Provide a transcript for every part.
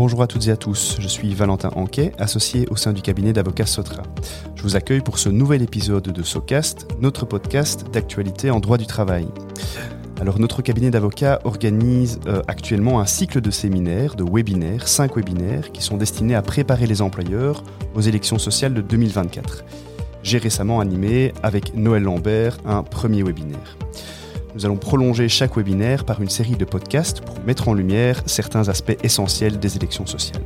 Bonjour à toutes et à tous, je suis Valentin Anquet, associé au sein du cabinet d'avocats Sotra. Je vous accueille pour ce nouvel épisode de SOCAST, notre podcast d'actualité en droit du travail. Alors notre cabinet d'avocats organise euh, actuellement un cycle de séminaires, de webinaires, cinq webinaires qui sont destinés à préparer les employeurs aux élections sociales de 2024. J'ai récemment animé avec Noël Lambert un premier webinaire. Nous allons prolonger chaque webinaire par une série de podcasts pour mettre en lumière certains aspects essentiels des élections sociales.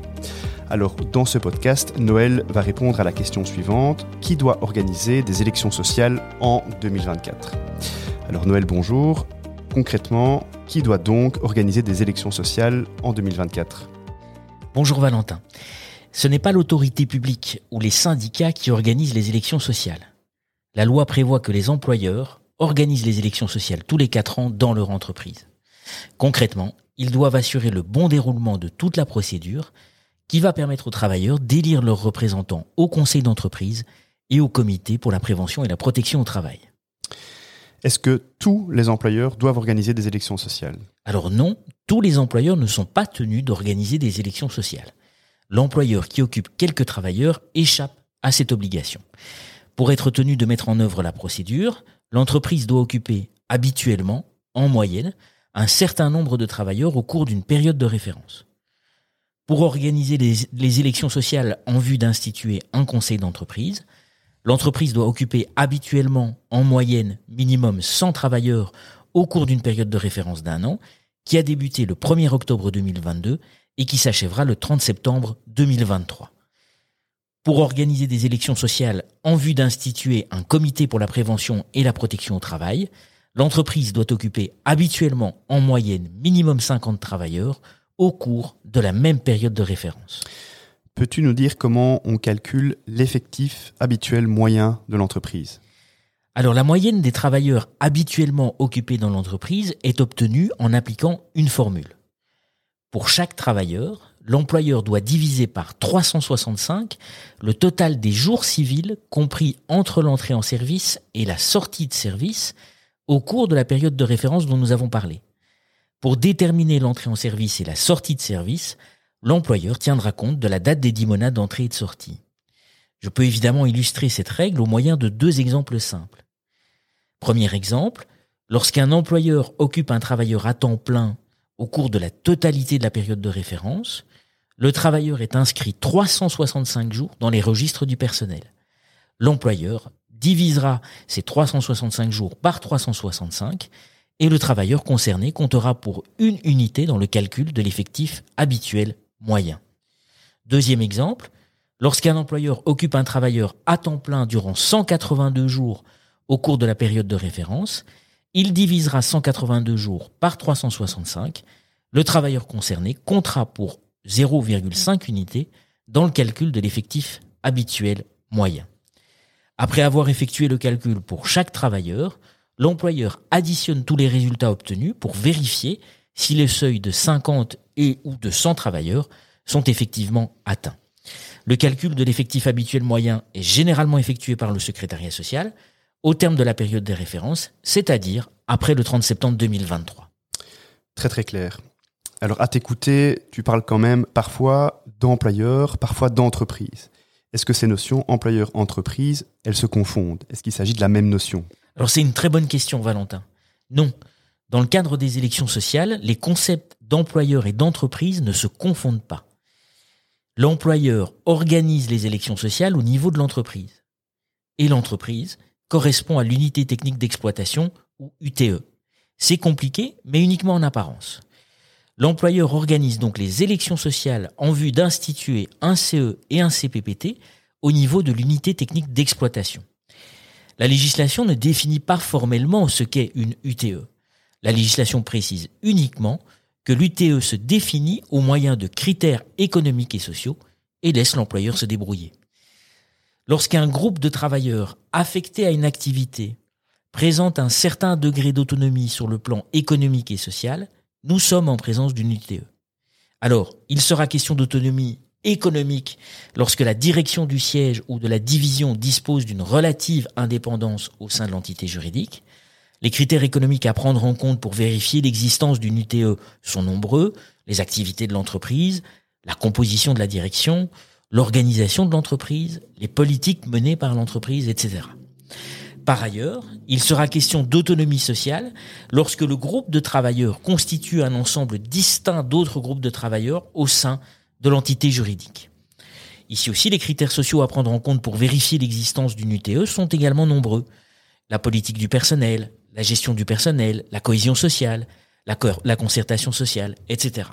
Alors, dans ce podcast, Noël va répondre à la question suivante qui doit organiser des élections sociales en 2024 Alors, Noël, bonjour. Concrètement, qui doit donc organiser des élections sociales en 2024 Bonjour Valentin. Ce n'est pas l'autorité publique ou les syndicats qui organisent les élections sociales. La loi prévoit que les employeurs organisent les élections sociales tous les quatre ans dans leur entreprise. Concrètement, ils doivent assurer le bon déroulement de toute la procédure qui va permettre aux travailleurs d'élire leurs représentants au conseil d'entreprise et au comité pour la prévention et la protection au travail. Est-ce que tous les employeurs doivent organiser des élections sociales? Alors non, tous les employeurs ne sont pas tenus d'organiser des élections sociales. L'employeur qui occupe quelques travailleurs échappe à cette obligation. Pour être tenu de mettre en œuvre la procédure, l'entreprise doit occuper habituellement, en moyenne, un certain nombre de travailleurs au cours d'une période de référence. Pour organiser les, élections sociales en vue d'instituer un conseil d'entreprise, l'entreprise doit occuper habituellement, en moyenne, minimum 100 travailleurs au cours d'une période de référence d'un an, qui a débuté le 1er octobre 2022 et qui s'achèvera le 30 septembre 2023 pour organiser des élections sociales en vue d'instituer un comité pour la prévention et la protection au travail, l'entreprise doit occuper habituellement en moyenne minimum 50 travailleurs au cours de la même période de référence. Peux-tu nous dire comment on calcule l'effectif habituel moyen de l'entreprise? Alors la moyenne des travailleurs habituellement occupés dans l'entreprise est obtenue en appliquant une formule. Pour chaque travailleur, l'employeur doit diviser par 365 le total des jours civils compris entre l'entrée en service et la sortie de service au cours de la période de référence dont nous avons parlé. Pour déterminer l'entrée en service et la sortie de service, l'employeur tiendra compte de la date des dix mois d'entrée et de sortie. Je peux évidemment illustrer cette règle au moyen de deux exemples simples. Premier exemple, lorsqu'un employeur occupe un travailleur à temps plein au cours de la totalité de la période de référence, le travailleur est inscrit 365 jours dans les registres du personnel. L'employeur divisera ces 365 jours par 365 et le travailleur concerné comptera pour une unité dans le calcul de l'effectif habituel moyen. Deuxième exemple, lorsqu'un employeur occupe un travailleur à temps plein durant 182 jours au cours de la période de référence, il divisera 182 jours par 365. Le travailleur concerné comptera pour 0,5 unités dans le calcul de l'effectif habituel moyen. Après avoir effectué le calcul pour chaque travailleur, l'employeur additionne tous les résultats obtenus pour vérifier si les seuils de 50 et ou de 100 travailleurs sont effectivement atteints. Le calcul de l'effectif habituel moyen est généralement effectué par le secrétariat social au terme de la période des références, c'est-à-dire après le 30 septembre 2023. Très très clair. Alors à t'écouter, tu parles quand même parfois d'employeur, parfois d'entreprise. Est-ce que ces notions employeur-entreprise, elles se confondent? Est-ce qu'il s'agit de la même notion? Alors c'est une très bonne question, Valentin. Non. Dans le cadre des élections sociales, les concepts d'employeur et d'entreprise ne se confondent pas. L'employeur organise les élections sociales au niveau de l'entreprise. Et l'entreprise correspond à l'unité technique d'exploitation ou UTE. C'est compliqué, mais uniquement en apparence. L'employeur organise donc les élections sociales en vue d'instituer un CE et un CPPT au niveau de l'unité technique d'exploitation. La législation ne définit pas formellement ce qu'est une UTE. La législation précise uniquement que l'UTE se définit au moyen de critères économiques et sociaux et laisse l'employeur se débrouiller. Lorsqu'un groupe de travailleurs affectés à une activité présente un certain degré d'autonomie sur le plan économique et social, nous sommes en présence d'une UTE. Alors, il sera question d'autonomie économique lorsque la direction du siège ou de la division dispose d'une relative indépendance au sein de l'entité juridique. Les critères économiques à prendre en compte pour vérifier l'existence d'une UTE sont nombreux, les activités de l'entreprise, la composition de la direction, l'organisation de l'entreprise, les politiques menées par l'entreprise, etc. Par ailleurs, il sera question d'autonomie sociale lorsque le groupe de travailleurs constitue un ensemble distinct d'autres groupes de travailleurs au sein de l'entité juridique. Ici aussi, les critères sociaux à prendre en compte pour vérifier l'existence d'une UTE sont également nombreux. La politique du personnel, la gestion du personnel, la cohésion sociale, la, concertation sociale, etc.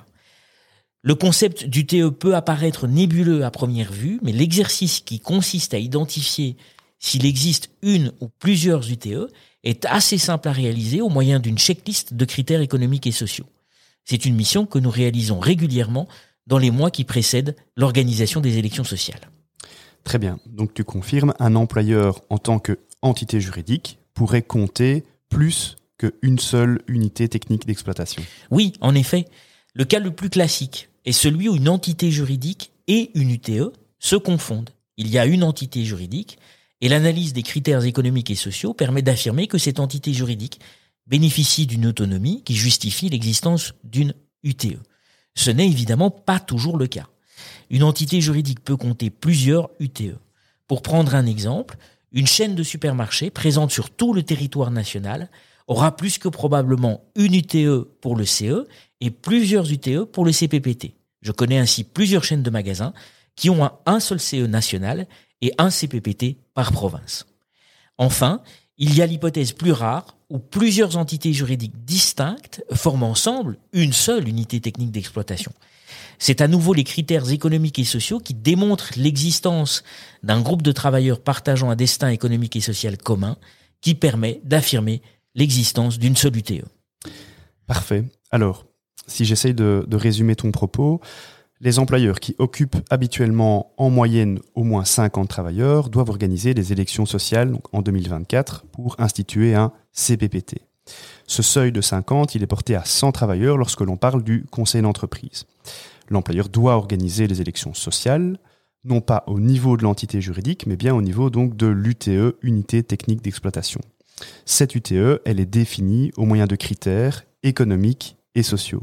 Le concept d'UTE peut apparaître nébuleux à première vue, mais l'exercice qui consiste à identifier s'il existe une ou plusieurs UTE, est assez simple à réaliser au moyen d'une checklist de critères économiques et sociaux. C'est une mission que nous réalisons régulièrement dans les mois qui précèdent l'organisation des élections sociales. Très bien. Donc tu confirmes, un employeur en tant qu'entité juridique pourrait compter plus qu'une seule unité technique d'exploitation. Oui, en effet. Le cas le plus classique est celui où une entité juridique et une UTE se confondent. Il y a une entité juridique et l'analyse des critères économiques et sociaux permet d'affirmer que cette entité juridique bénéficie d'une autonomie qui justifie l'existence d'une UTE. Ce n'est évidemment pas toujours le cas. Une entité juridique peut compter plusieurs UTE. Pour prendre un exemple, une chaîne de supermarchés présente sur tout le territoire national aura plus que probablement une UTE pour le CE et plusieurs UTE pour le CPPT. Je connais ainsi plusieurs chaînes de magasins qui ont un seul CE national et un CPPT par province. Enfin, il y a l'hypothèse plus rare où plusieurs entités juridiques distinctes forment ensemble une seule unité technique d'exploitation. C'est à nouveau les critères économiques et sociaux qui démontrent l'existence d'un groupe de travailleurs partageant un destin économique et social commun qui permet d'affirmer l'existence d'une seule UTE. Parfait. Alors, si j'essaye de, de résumer ton propos, les employeurs qui occupent habituellement en moyenne au moins 50 travailleurs doivent organiser des élections sociales en 2024 pour instituer un CPPT. Ce seuil de 50, il est porté à 100 travailleurs lorsque l'on parle du conseil d'entreprise. L'employeur doit organiser les élections sociales, non pas au niveau de l'entité juridique, mais bien au niveau donc de l'UTE, unité technique d'exploitation. Cette UTE, elle est définie au moyen de critères économiques et sociaux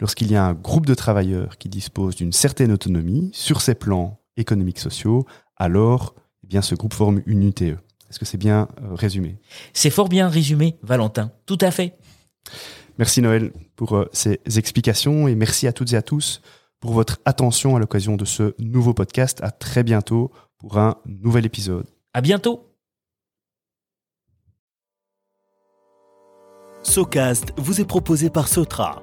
lorsqu'il y a un groupe de travailleurs qui dispose d'une certaine autonomie sur ses plans économiques sociaux, alors eh bien, ce groupe forme une UTE. Est-ce que c'est bien euh, résumé? C'est fort bien résumé, Valentin. Tout à fait. Merci Noël pour euh, ces explications et merci à toutes et à tous pour votre attention à l'occasion de ce nouveau podcast. À très bientôt pour un nouvel épisode. À bientôt. SoCast vous est proposé par Sotra,